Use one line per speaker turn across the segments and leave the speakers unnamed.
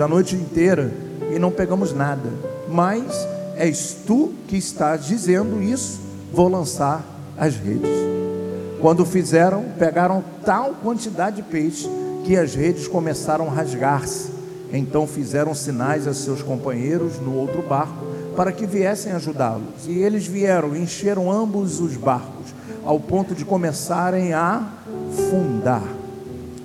A noite inteira e não pegamos nada. Mas és tu que estás dizendo isso, vou lançar as redes. Quando fizeram, pegaram tal quantidade de peixe que as redes começaram a rasgar-se. Então fizeram sinais a seus companheiros no outro barco para que viessem ajudá-los. E eles vieram, encheram ambos os barcos, ao ponto de começarem a fundar.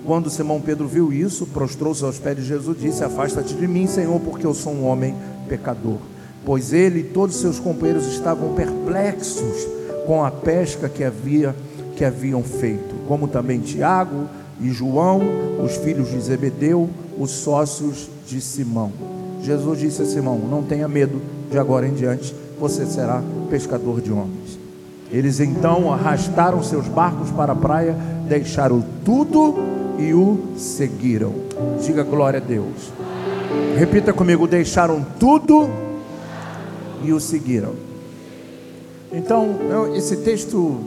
Quando Simão Pedro viu isso, prostrou-se aos pés de Jesus e disse: Afasta-te de mim, Senhor, porque eu sou um homem pecador. Pois ele e todos seus companheiros estavam perplexos com a pesca que, havia, que haviam feito, como também Tiago e João, os filhos de Zebedeu, os sócios de Simão. Jesus disse a Simão: Não tenha medo, de agora em diante você será pescador de homens. Eles então arrastaram seus barcos para a praia, deixaram tudo e o seguiram. Diga glória a Deus. Repita comigo: deixaram tudo e o seguiram. Então, eu, esse texto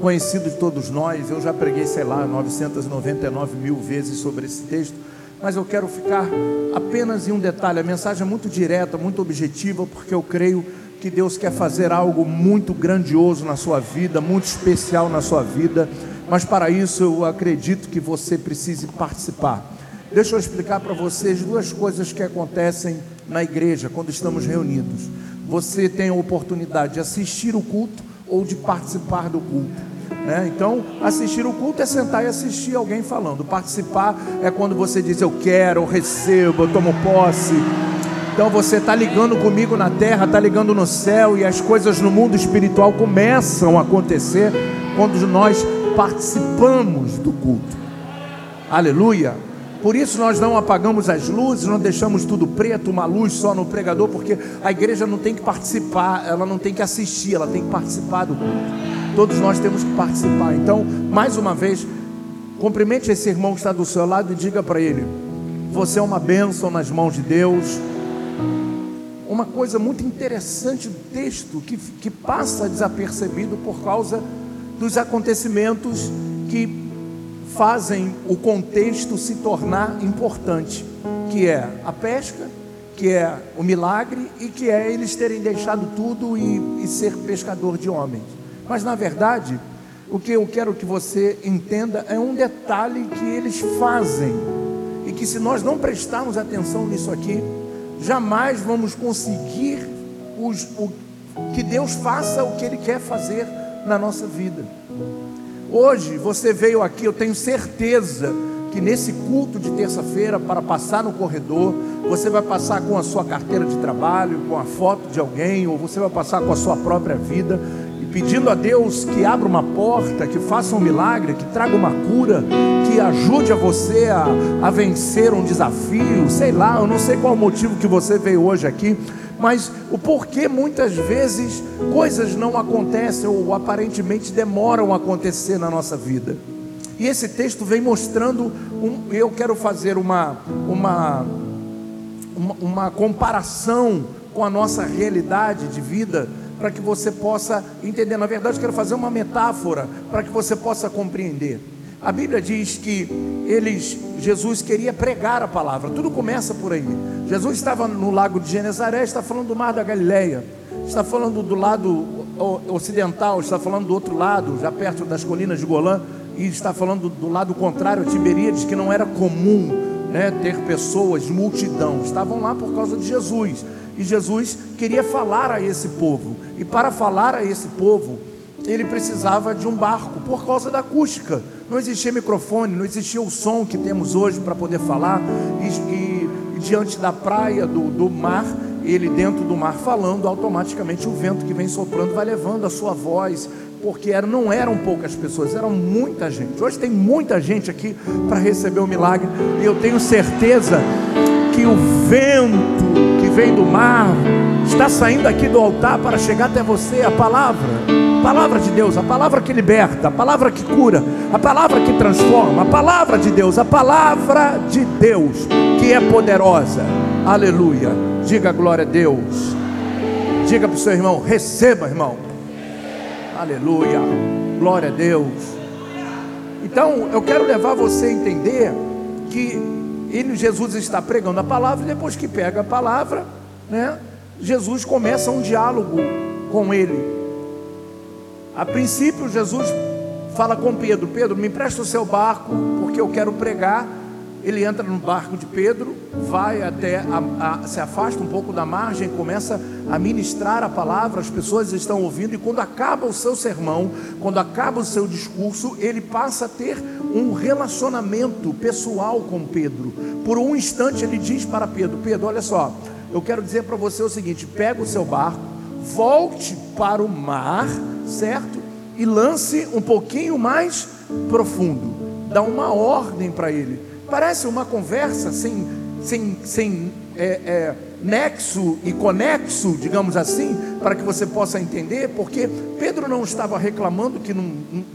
conhecido de todos nós, eu já preguei, sei lá, 999 mil vezes sobre esse texto, mas eu quero ficar apenas em um detalhe. A mensagem é muito direta, muito objetiva, porque eu creio que Deus quer fazer algo muito grandioso na sua vida, muito especial na sua vida, mas para isso eu acredito que você precise participar. Deixa eu explicar para vocês duas coisas que acontecem na igreja quando estamos reunidos. Você tem a oportunidade de assistir o culto ou de participar do culto. Né? Então, assistir o culto é sentar e assistir alguém falando. Participar é quando você diz eu quero, eu recebo, eu tomo posse. Então você está ligando comigo na terra, está ligando no céu, e as coisas no mundo espiritual começam a acontecer quando nós participamos do culto. Aleluia. Por isso nós não apagamos as luzes, não deixamos tudo preto, uma luz só no pregador, porque a igreja não tem que participar, ela não tem que assistir, ela tem que participar do culto. Todos nós temos que participar. Então, mais uma vez, cumprimente esse irmão que está do seu lado e diga para ele: Você é uma bênção nas mãos de Deus. Uma coisa muito interessante do texto que, que passa desapercebido por causa dos acontecimentos que fazem o contexto se tornar importante, que é a pesca, que é o milagre e que é eles terem deixado tudo e, e ser pescador de homens. Mas na verdade, o que eu quero que você entenda é um detalhe que eles fazem e que se nós não prestarmos atenção nisso aqui, jamais vamos conseguir os, o, que Deus faça o que Ele quer fazer na nossa vida. Hoje você veio aqui, eu tenho certeza que nesse culto de terça-feira, para passar no corredor, você vai passar com a sua carteira de trabalho, com a foto de alguém, ou você vai passar com a sua própria vida pedindo a Deus que abra uma porta, que faça um milagre, que traga uma cura, que ajude a você a, a vencer um desafio, sei lá, eu não sei qual o motivo que você veio hoje aqui, mas o porquê muitas vezes coisas não acontecem ou aparentemente demoram a acontecer na nossa vida. E esse texto vem mostrando, um, eu quero fazer uma, uma, uma, uma comparação com a nossa realidade de vida para que você possa entender. Na verdade, quero fazer uma metáfora para que você possa compreender. A Bíblia diz que eles, Jesus queria pregar a palavra. Tudo começa por aí. Jesus estava no lago de Genezaré, está falando do mar da Galileia, está falando do lado ocidental, está falando do outro lado, já perto das colinas de Golã, e está falando do lado contrário, Tiberíades, que não era comum né, ter pessoas, multidão. Estavam lá por causa de Jesus. E Jesus queria falar a esse povo. E para falar a esse povo, ele precisava de um barco por causa da acústica. Não existia microfone, não existia o som que temos hoje para poder falar. E, e, e, diante da praia, do, do mar, ele dentro do mar falando, automaticamente o vento que vem soprando vai levando a sua voz, porque era, não eram poucas pessoas, eram muita gente. Hoje tem muita gente aqui para receber o milagre, e eu tenho certeza que o vento vem do mar está saindo aqui do altar para chegar até você a palavra, a palavra de Deus, a palavra que liberta, a palavra que cura, a palavra que transforma, a palavra de Deus, a palavra de Deus que é poderosa. Aleluia. Diga glória a Deus. Diga para o seu irmão, receba, irmão. Aleluia. Glória a Deus. Então, eu quero levar você a entender que ele, Jesus está pregando a palavra, e depois que pega a palavra, né, Jesus começa um diálogo com ele. A princípio, Jesus fala com Pedro: Pedro, me empresta o seu barco, porque eu quero pregar. Ele entra no barco de Pedro, vai até, a, a, se afasta um pouco da margem, começa a ministrar a palavra, as pessoas estão ouvindo, e quando acaba o seu sermão, quando acaba o seu discurso, ele passa a ter um relacionamento pessoal com Pedro. Por um instante ele diz para Pedro: Pedro, olha só, eu quero dizer para você o seguinte: pega o seu barco, volte para o mar, certo? E lance um pouquinho mais profundo. Dá uma ordem para ele. Parece uma conversa sem, sem, sem é, é, nexo e conexo, digamos assim, para que você possa entender, porque Pedro não estava reclamando que não,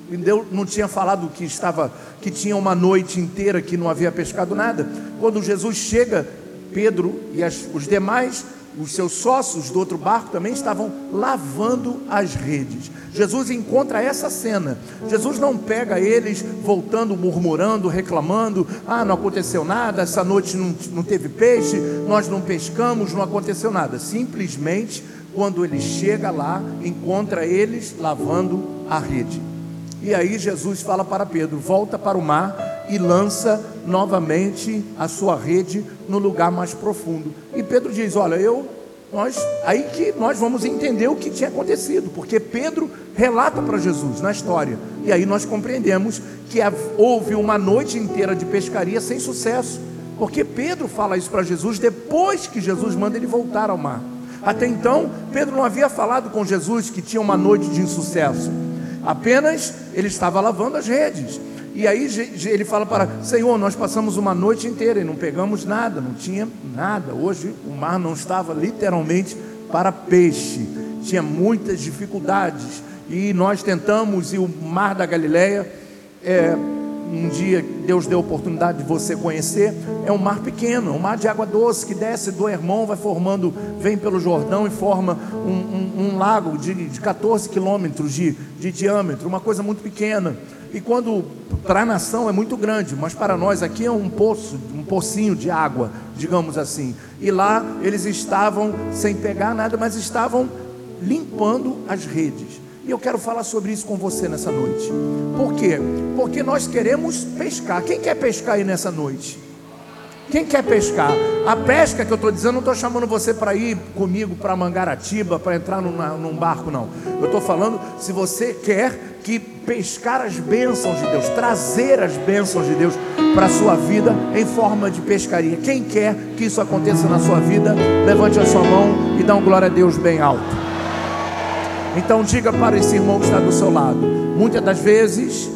não, não tinha falado que estava que tinha uma noite inteira que não havia pescado nada. Quando Jesus chega, Pedro e as, os demais os seus sócios do outro barco também estavam lavando as redes. Jesus encontra essa cena. Jesus não pega eles voltando, murmurando, reclamando: ah, não aconteceu nada, essa noite não, não teve peixe, nós não pescamos, não aconteceu nada. Simplesmente, quando ele chega lá, encontra eles lavando a rede. E aí Jesus fala para Pedro: volta para o mar e lança novamente a sua rede no lugar mais profundo. E Pedro diz: Olha, eu, nós, aí que nós vamos entender o que tinha acontecido, porque Pedro relata para Jesus na história, e aí nós compreendemos que houve uma noite inteira de pescaria sem sucesso, porque Pedro fala isso para Jesus depois que Jesus manda ele voltar ao mar. Até então, Pedro não havia falado com Jesus que tinha uma noite de insucesso. Apenas ele estava lavando as redes. E aí ele fala para Senhor, nós passamos uma noite inteira e não pegamos nada, não tinha nada. Hoje o mar não estava literalmente para peixe, tinha muitas dificuldades. E nós tentamos, e o mar da Galileia, é, um dia Deus deu a oportunidade de você conhecer, é um mar pequeno, um mar de água doce que desce do Hermon, vai formando, vem pelo Jordão e forma um, um, um lago de, de 14 quilômetros de, de diâmetro, uma coisa muito pequena. E quando para a nação é muito grande, mas para nós aqui é um poço, um pocinho de água, digamos assim. E lá eles estavam sem pegar nada, mas estavam limpando as redes. E eu quero falar sobre isso com você nessa noite. Por quê? Porque nós queremos pescar. Quem quer pescar aí nessa noite? Quem quer pescar? A pesca que eu estou dizendo, não estou chamando você para ir comigo para Mangaratiba, para entrar num, num barco, não. Eu estou falando se você quer que pescar as bênçãos de Deus, trazer as bênçãos de Deus para a sua vida em forma de pescaria. Quem quer que isso aconteça na sua vida, levante a sua mão e dá um glória a Deus bem alto. Então diga para esse irmão que está do seu lado: muitas das vezes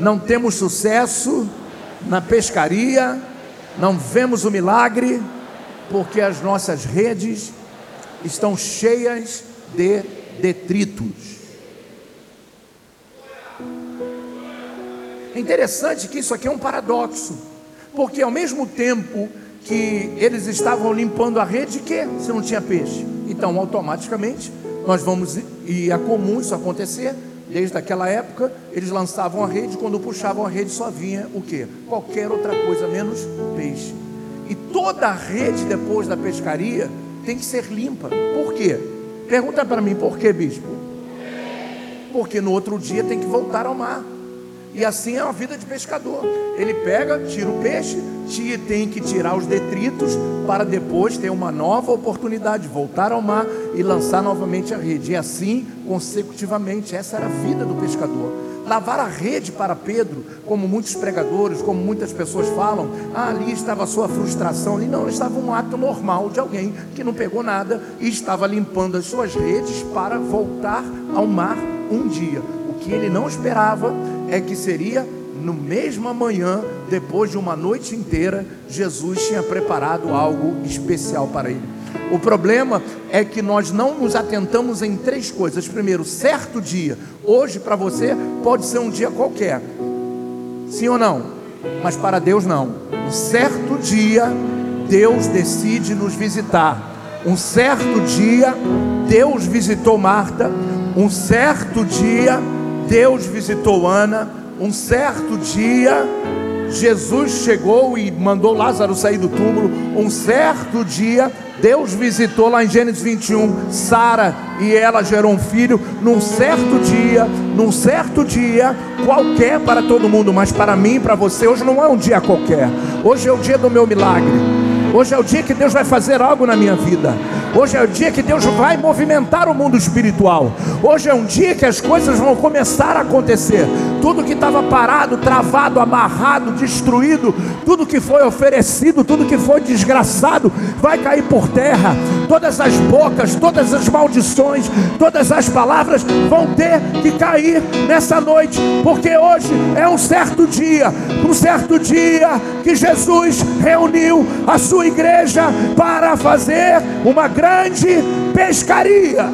não temos sucesso na pescaria, não vemos o milagre, porque as nossas redes estão cheias de detritos. É interessante que isso aqui é um paradoxo, porque ao mesmo tempo que eles estavam limpando a rede, que se não tinha peixe, então automaticamente nós vamos e é comum isso acontecer. Desde aquela época, eles lançavam a rede, quando puxavam a rede só vinha o que? Qualquer outra coisa menos peixe. E toda a rede depois da pescaria tem que ser limpa. Por quê? Pergunta para mim, por que, bispo? Porque no outro dia tem que voltar ao mar. E assim é a vida de pescador. Ele pega, tira o peixe, tira, tem que tirar os detritos para depois ter uma nova oportunidade, voltar ao mar e lançar novamente a rede. E assim consecutivamente. Essa era a vida do pescador. Lavar a rede para Pedro, como muitos pregadores, como muitas pessoas falam, ah, ali estava a sua frustração, ali não, estava um ato normal de alguém que não pegou nada e estava limpando as suas redes para voltar ao mar um dia. O que ele não esperava é que seria no mesma manhã, depois de uma noite inteira, Jesus tinha preparado algo especial para ele. O problema é que nós não nos atentamos em três coisas. Primeiro, certo dia, hoje para você pode ser um dia qualquer, sim ou não? Mas para Deus não. Um certo dia, Deus decide nos visitar. Um certo dia, Deus visitou Marta. Um certo dia, Deus visitou Ana. Um certo dia, Jesus chegou e mandou Lázaro sair do túmulo. Um certo dia, Deus visitou lá em Gênesis 21 Sara e ela gerou um filho. Num certo dia, num certo dia, qualquer para todo mundo, mas para mim e para você, hoje não é um dia qualquer. Hoje é o dia do meu milagre. Hoje é o dia que Deus vai fazer algo na minha vida. Hoje é o dia que Deus vai movimentar o mundo espiritual. Hoje é um dia que as coisas vão começar a acontecer. Tudo que estava parado, travado, amarrado, destruído, tudo que foi oferecido, tudo que foi desgraçado, vai cair por terra. Todas as bocas, todas as maldições, todas as palavras vão ter que cair nessa noite, porque hoje é um certo dia, um certo dia que Jesus reuniu a sua igreja para fazer uma grande pescaria.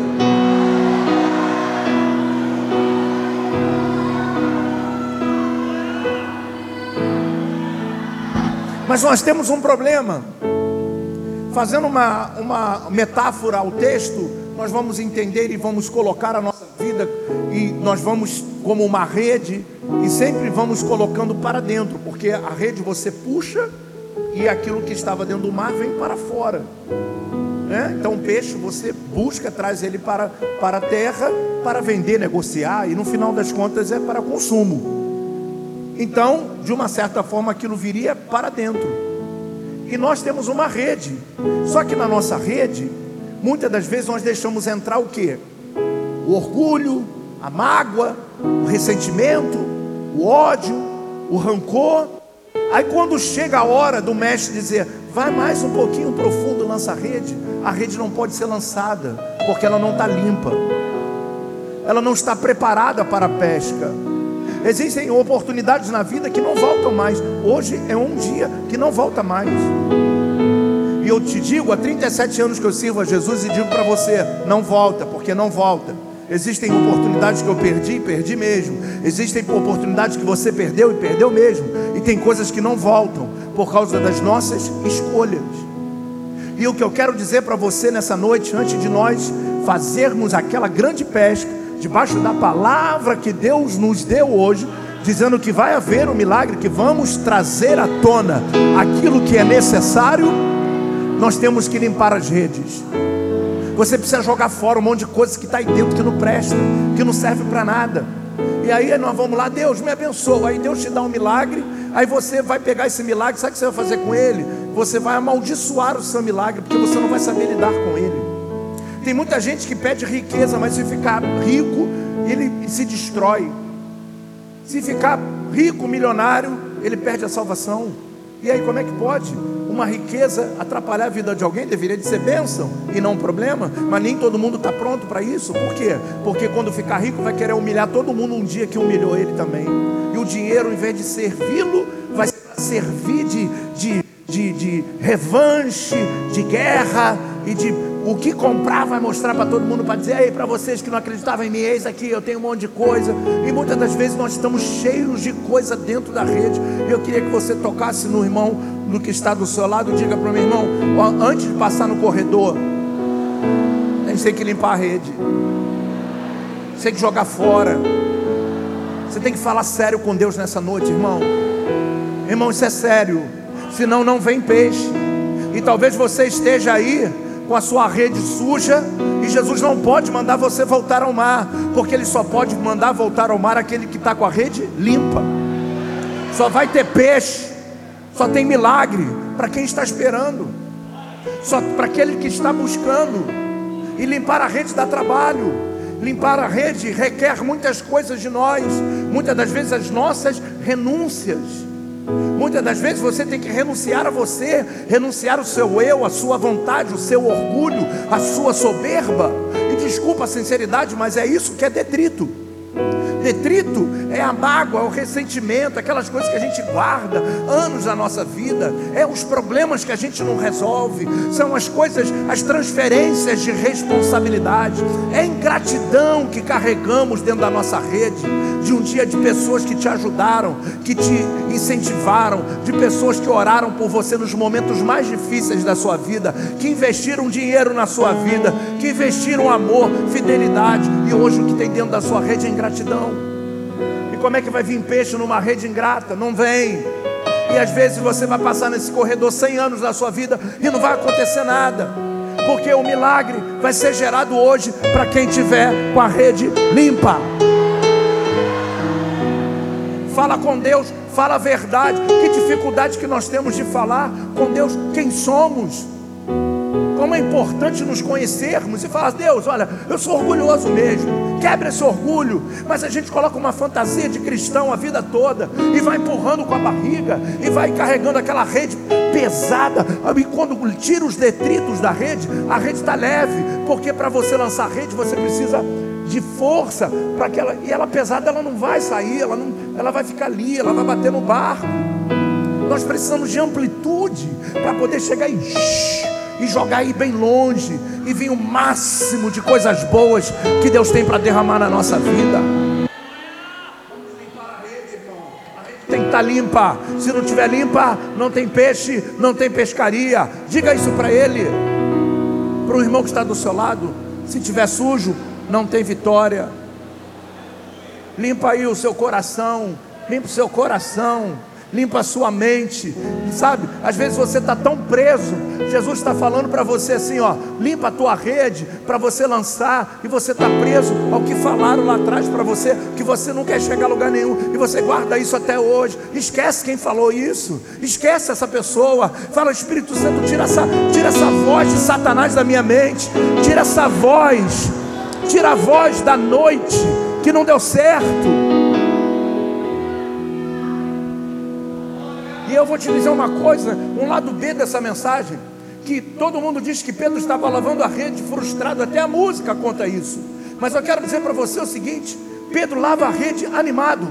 Mas nós temos um problema. Fazendo uma, uma metáfora ao texto, nós vamos entender e vamos colocar a nossa vida, e nós vamos, como uma rede, e sempre vamos colocando para dentro, porque a rede você puxa e aquilo que estava dentro do mar vem para fora. Né? Então o peixe você busca, traz ele para, para a terra para vender, negociar, e no final das contas é para consumo. Então, de uma certa forma, aquilo viria para dentro. E nós temos uma rede. Só que na nossa rede, muitas das vezes nós deixamos entrar o que? O orgulho, a mágoa, o ressentimento, o ódio, o rancor. Aí quando chega a hora do mestre dizer, vai mais um pouquinho profundo, lança a rede, a rede não pode ser lançada, porque ela não está limpa. Ela não está preparada para a pesca. Existem oportunidades na vida que não voltam mais. Hoje é um dia que não volta mais. E eu te digo, há 37 anos que eu sirvo a Jesus e digo para você: não volta, porque não volta. Existem oportunidades que eu perdi, perdi mesmo. Existem oportunidades que você perdeu e perdeu mesmo. E tem coisas que não voltam por causa das nossas escolhas. E o que eu quero dizer para você nessa noite, antes de nós fazermos aquela grande pesca, debaixo da palavra que Deus nos deu hoje, dizendo que vai haver um milagre, que vamos trazer à tona aquilo que é necessário, nós temos que limpar as redes. Você precisa jogar fora um monte de coisa que está aí dentro que não presta, que não serve para nada. E aí nós vamos lá, Deus me abençoa. Aí Deus te dá um milagre. Aí você vai pegar esse milagre, sabe o que você vai fazer com ele? Você vai amaldiçoar o seu milagre, porque você não vai saber lidar com ele. Tem muita gente que pede riqueza, mas se ficar rico, ele se destrói. Se ficar rico, milionário, ele perde a salvação. E aí, como é que pode? Uma riqueza atrapalhar a vida de alguém deveria de ser bênção e não um problema, mas nem todo mundo está pronto para isso. Por quê? Porque quando ficar rico vai querer humilhar todo mundo um dia que humilhou ele também. E o dinheiro, em vez de servi-lo, vai servir de, de, de, de revanche, de guerra e de o que comprar vai mostrar para todo mundo para dizer aí para vocês que não acreditavam em mim, eis aqui, eu tenho um monte de coisa. E muitas das vezes nós estamos cheios de coisa dentro da rede. Eu queria que você tocasse no irmão do que está do seu lado, diga para o meu irmão, antes de passar no corredor, a gente tem que limpar a rede. Você tem que jogar fora. Você tem que falar sério com Deus nessa noite, irmão. Irmão, isso é sério. Senão não vem peixe. E talvez você esteja aí com a sua rede suja, e Jesus não pode mandar você voltar ao mar, porque Ele só pode mandar voltar ao mar aquele que está com a rede limpa. Só vai ter peixe, só tem milagre para quem está esperando, só para aquele que está buscando. E limpar a rede dá trabalho, limpar a rede requer muitas coisas de nós, muitas das vezes as nossas renúncias. Muitas das vezes você tem que renunciar a você, renunciar o seu eu, a sua vontade, o seu orgulho, a sua soberba. E desculpa a sinceridade, mas é isso que é detrito. Detrito é a mágoa, é o ressentimento, aquelas coisas que a gente guarda anos da nossa vida, é os problemas que a gente não resolve, são as coisas, as transferências de responsabilidade, é a ingratidão que carregamos dentro da nossa rede, de um dia de pessoas que te ajudaram, que te incentivaram, de pessoas que oraram por você nos momentos mais difíceis da sua vida, que investiram dinheiro na sua vida, que investiram amor, fidelidade, e hoje o que tem dentro da sua rede é ingratidão. E como é que vai vir peixe numa rede ingrata? Não vem. E às vezes você vai passar nesse corredor 100 anos da sua vida e não vai acontecer nada. Porque o milagre vai ser gerado hoje para quem tiver com a rede limpa. Fala com Deus, fala a verdade. Que dificuldade que nós temos de falar com Deus quem somos. Como é importante nos conhecermos e falar, Deus, olha, eu sou orgulhoso mesmo. Quebra esse orgulho. Mas a gente coloca uma fantasia de cristão a vida toda e vai empurrando com a barriga e vai carregando aquela rede pesada. E quando tira os detritos da rede, a rede está leve, porque para você lançar a rede você precisa de força para que ela e ela pesada ela não vai sair, ela não, ela vai ficar ali, ela vai bater no barco. Nós precisamos de amplitude para poder chegar e e jogar aí bem longe e vir o máximo de coisas boas que Deus tem para derramar na nossa vida. Tem que estar tá limpa. Se não tiver limpa, não tem peixe, não tem pescaria. Diga isso para ele, para o irmão que está do seu lado. Se tiver sujo, não tem vitória. Limpa aí o seu coração, limpa o seu coração limpa a sua mente, sabe? Às vezes você está tão preso, Jesus está falando para você assim: ó, limpa a tua rede para você lançar, e você está preso ao que falaram lá atrás para você, que você não quer chegar a lugar nenhum, e você guarda isso até hoje. Esquece quem falou isso, esquece essa pessoa. Fala, Espírito Santo, tira essa, tira essa voz de Satanás da minha mente, tira essa voz, tira a voz da noite que não deu certo. E eu vou te dizer uma coisa, um lado B dessa mensagem, que todo mundo diz que Pedro estava lavando a rede frustrado, até a música conta isso. Mas eu quero dizer para você o seguinte: Pedro lava a rede animado.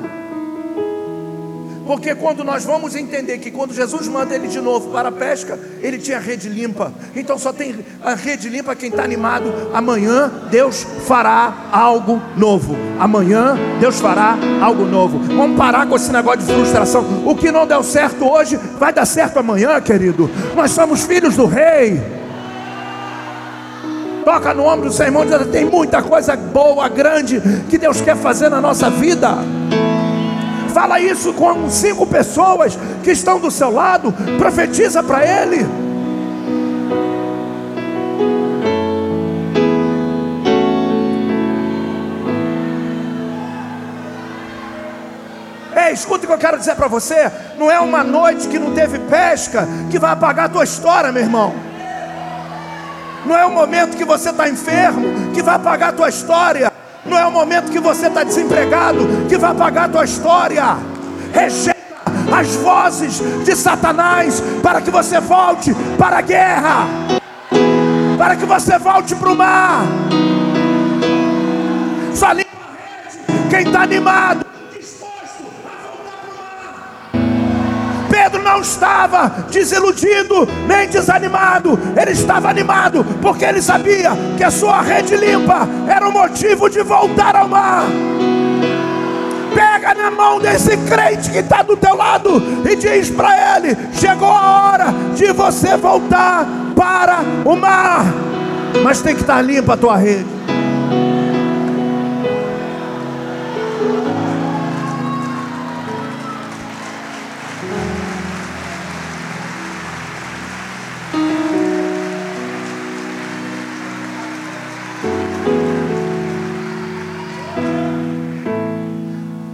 Porque quando nós vamos entender que quando Jesus manda ele de novo para a pesca, ele tinha rede limpa. Então só tem a rede limpa quem está animado. Amanhã Deus fará algo novo. Amanhã Deus fará algo novo. Vamos parar com esse negócio de frustração. O que não deu certo hoje vai dar certo amanhã, querido. Nós somos filhos do rei. Toca no ombro do seu irmão, diz, tem muita coisa boa, grande que Deus quer fazer na nossa vida. Fala isso com cinco pessoas que estão do seu lado. Profetiza para ele. Escuta o que eu quero dizer para você. Não é uma noite que não teve pesca que vai apagar a tua história, meu irmão. Não é um momento que você está enfermo que vai apagar a tua história. Não é o momento que você está desempregado que vai pagar a tua história. Rejeita as vozes de Satanás para que você volte para a guerra, para que você volte para o mar. Só limpa quem está animado não estava desiludido nem desanimado, ele estava animado, porque ele sabia que a sua rede limpa era o motivo de voltar ao mar. Pega na mão desse crente que está do teu lado e diz para ele: chegou a hora de você voltar para o mar, mas tem que estar limpa a tua rede.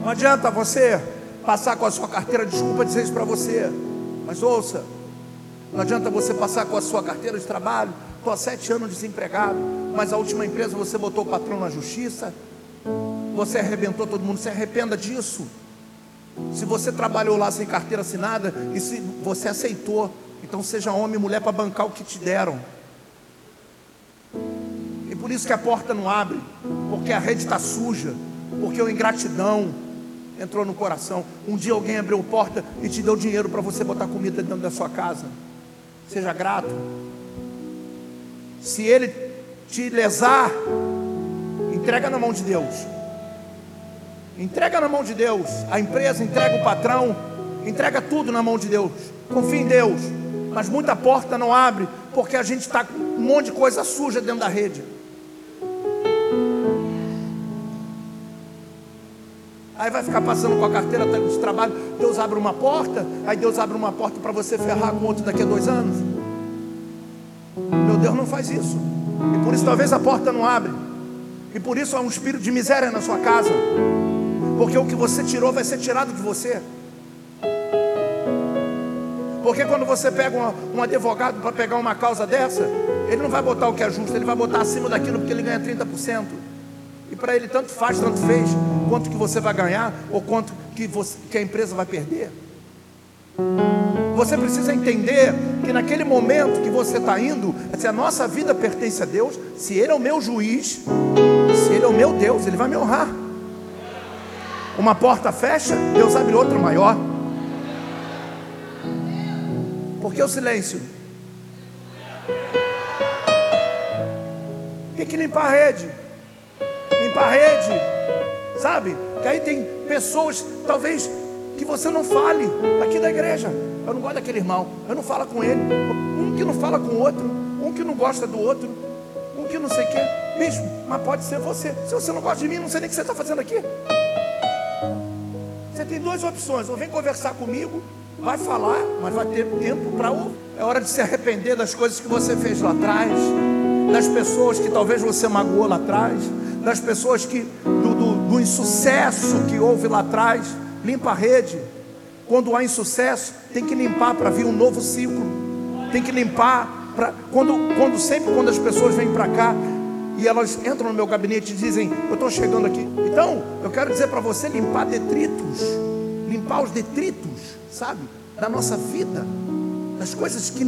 Não adianta você passar com a sua carteira, desculpa dizer isso para você, mas ouça, não adianta você passar com a sua carteira de trabalho, estou há sete anos desempregado, mas a última empresa você botou o patrão na justiça, você arrebentou todo mundo, se arrependa disso. Se você trabalhou lá sem carteira assinada e se você aceitou, então seja homem e mulher para bancar o que te deram. E por isso que a porta não abre, porque a rede está suja, porque a ingratidão, entrou no coração. Um dia alguém abriu a porta e te deu dinheiro para você botar comida dentro da sua casa. Seja grato. Se ele te lesar, entrega na mão de Deus. Entrega na mão de Deus. A empresa entrega o patrão, entrega tudo na mão de Deus. Confia em Deus. Mas muita porta não abre porque a gente está com um monte de coisa suja dentro da rede. Aí vai ficar passando com a carteira de trabalho. Deus abre uma porta, aí Deus abre uma porta para você ferrar com outro daqui a dois anos. Meu Deus não faz isso. E por isso talvez a porta não abre. E por isso há um espírito de miséria na sua casa. Porque o que você tirou vai ser tirado de você. Porque quando você pega um, um advogado para pegar uma causa dessa, ele não vai botar o que é justo, ele vai botar acima daquilo porque ele ganha 30%. E para ele tanto faz, tanto fez, quanto que você vai ganhar ou quanto que, você, que a empresa vai perder. Você precisa entender que naquele momento que você está indo, se a nossa vida pertence a Deus, se Ele é o meu juiz, se Ele é o meu Deus, Ele vai me honrar. Uma porta fecha, Deus abre outra maior. Por que o silêncio? Tem que limpar a rede. Limpar a rede. Sabe? Que aí tem pessoas, talvez, que você não fale aqui da igreja. Eu não gosto daquele irmão. Eu não falo com ele. Um que não fala com o outro. Um que não gosta do outro. Um que não sei o quê. Bicho, mas pode ser você. Se você não gosta de mim, não sei nem o que você está fazendo aqui. Você tem duas opções. Ou vem conversar comigo, Vai falar, mas vai ter tempo para ouvir. É hora de se arrepender das coisas que você fez lá atrás, das pessoas que talvez você magoou lá atrás, das pessoas que do, do, do insucesso que houve lá atrás. Limpa a rede. Quando há insucesso, tem que limpar para vir um novo ciclo. Tem que limpar para quando, quando sempre quando as pessoas vêm para cá e elas entram no meu gabinete e dizem, eu estou chegando aqui. Então, eu quero dizer para você limpar detritos, limpar os detritos sabe? Da nossa vida, das coisas que,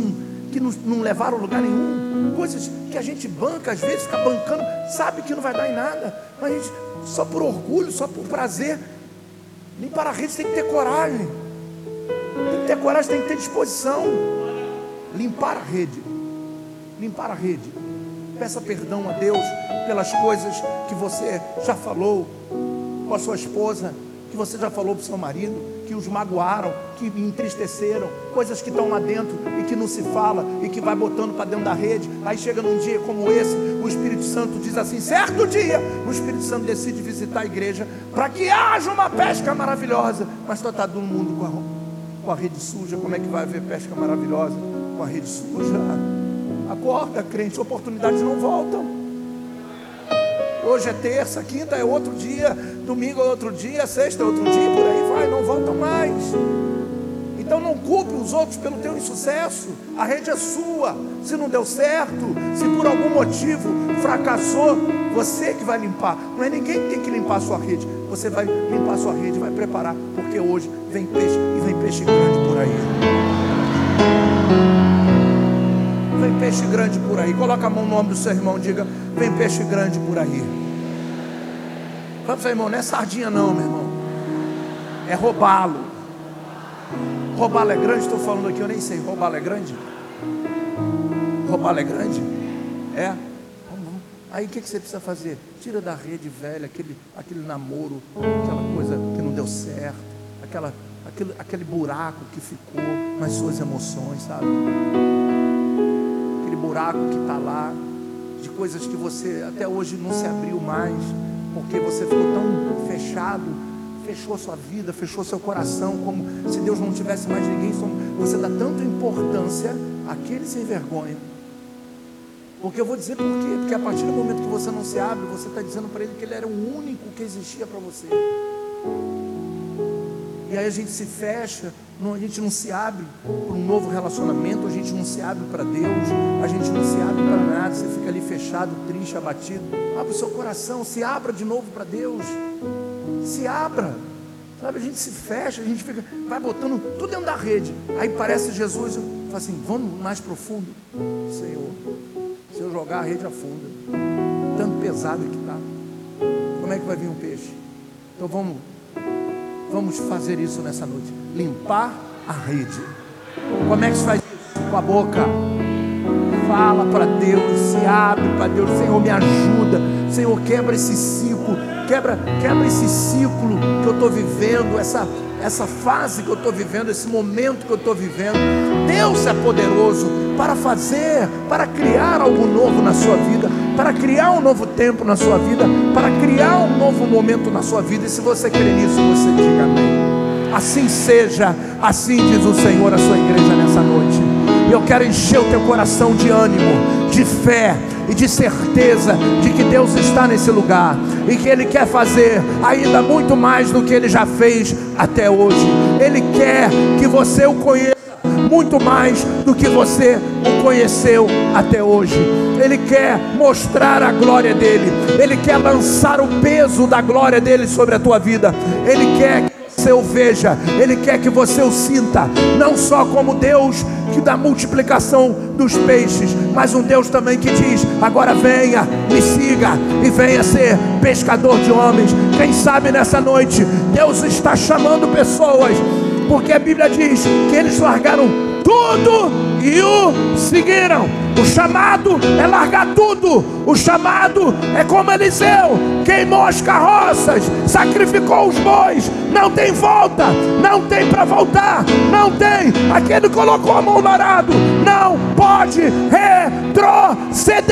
que nos, não levaram a lugar nenhum, coisas que a gente banca, às vezes fica bancando, sabe que não vai dar em nada, mas a gente, só por orgulho, só por prazer, limpar a rede tem que ter coragem, tem que ter coragem, tem que ter disposição, limpar a rede, limpar a rede, peça perdão a Deus pelas coisas que você já falou com a sua esposa, que você já falou para o seu marido, que os magoaram, que entristeceram, coisas que estão lá dentro e que não se fala e que vai botando para dentro da rede. Aí chega num dia como esse, o Espírito Santo diz assim: certo dia, o Espírito Santo decide visitar a igreja para que haja uma pesca maravilhosa. Mas está todo mundo com a, com a rede suja. Como é que vai haver pesca maravilhosa com a rede suja? Acorda, crente, oportunidades não voltam. Hoje é terça, quinta é outro dia, domingo é outro dia, sexta é outro dia, vai, não voltam mais. Então não culpe os outros pelo teu insucesso. A rede é sua. Se não deu certo, se por algum motivo fracassou, você que vai limpar. Não é ninguém que tem que limpar a sua rede. Você vai limpar a sua rede, vai preparar, porque hoje vem peixe e vem peixe grande por aí. Vem peixe grande por aí. Coloca a mão no ombro do seu irmão, diga: Vem peixe grande por aí. Seu irmão, não é sardinha não, meu irmão. É roubá-lo. Roubá-lo é grande? Estou falando aqui, eu nem sei. Roubá-lo é grande? Roubá-lo é grande? É? Aí o que, que você precisa fazer? Tira da rede velha aquele, aquele namoro, aquela coisa que não deu certo, aquela, aquele, aquele buraco que ficou nas suas emoções, sabe? Aquele buraco que está lá, de coisas que você até hoje não se abriu mais, porque você ficou tão fechado, fechou sua vida, fechou seu coração, como se Deus não tivesse mais ninguém. Você dá tanta importância àquele sem vergonha. Porque eu vou dizer por quê? Porque a partir do momento que você não se abre, você está dizendo para ele que ele era o único que existia para você. E aí a gente se fecha, a gente não se abre para um novo relacionamento, a gente não se abre para Deus, a gente não se abre para nada, você fica ali fechado, triste, abatido. Abra o seu coração, se abra de novo para Deus. Se abra. Sabe, a gente se fecha, a gente fica, vai botando tudo dentro da rede. Aí parece Jesus, eu falo assim, vamos mais profundo. Senhor, se eu jogar a rede afunda. Tanto pesado que está. Como é que vai vir um peixe? Então vamos Vamos fazer isso nessa noite. Limpar a rede. Como é que se faz isso? Com a boca. Fala para Deus, se abre para Deus. Senhor, me ajuda. Senhor, quebra esse ciclo. Quebra, quebra esse ciclo que eu estou vivendo, essa, essa fase que eu estou vivendo, esse momento que eu estou vivendo. Deus é poderoso para fazer, para criar algo novo na sua vida para criar um novo tempo na sua vida, para criar um novo momento na sua vida. E se você crê nisso, você diga amém. Assim seja, assim diz o Senhor à sua igreja nessa noite. Eu quero encher o teu coração de ânimo, de fé e de certeza de que Deus está nesse lugar e que Ele quer fazer ainda muito mais do que Ele já fez até hoje. Ele quer que você o conheça muito mais do que você o conheceu até hoje. Ele quer mostrar a glória dele, ele quer lançar o peso da glória dele sobre a tua vida. Ele quer que você o veja, ele quer que você o sinta, não só como Deus que dá multiplicação dos peixes, mas um Deus também que diz: agora venha, me siga e venha ser pescador de homens. Quem sabe nessa noite Deus está chamando pessoas porque a Bíblia diz que eles largaram tudo e o seguiram. O chamado é largar tudo. O chamado é como Eliseu: queimou as carroças, sacrificou os bois. Não tem volta, não tem para voltar, não tem. Aquele colocou a mão no arado, não pode retroceder.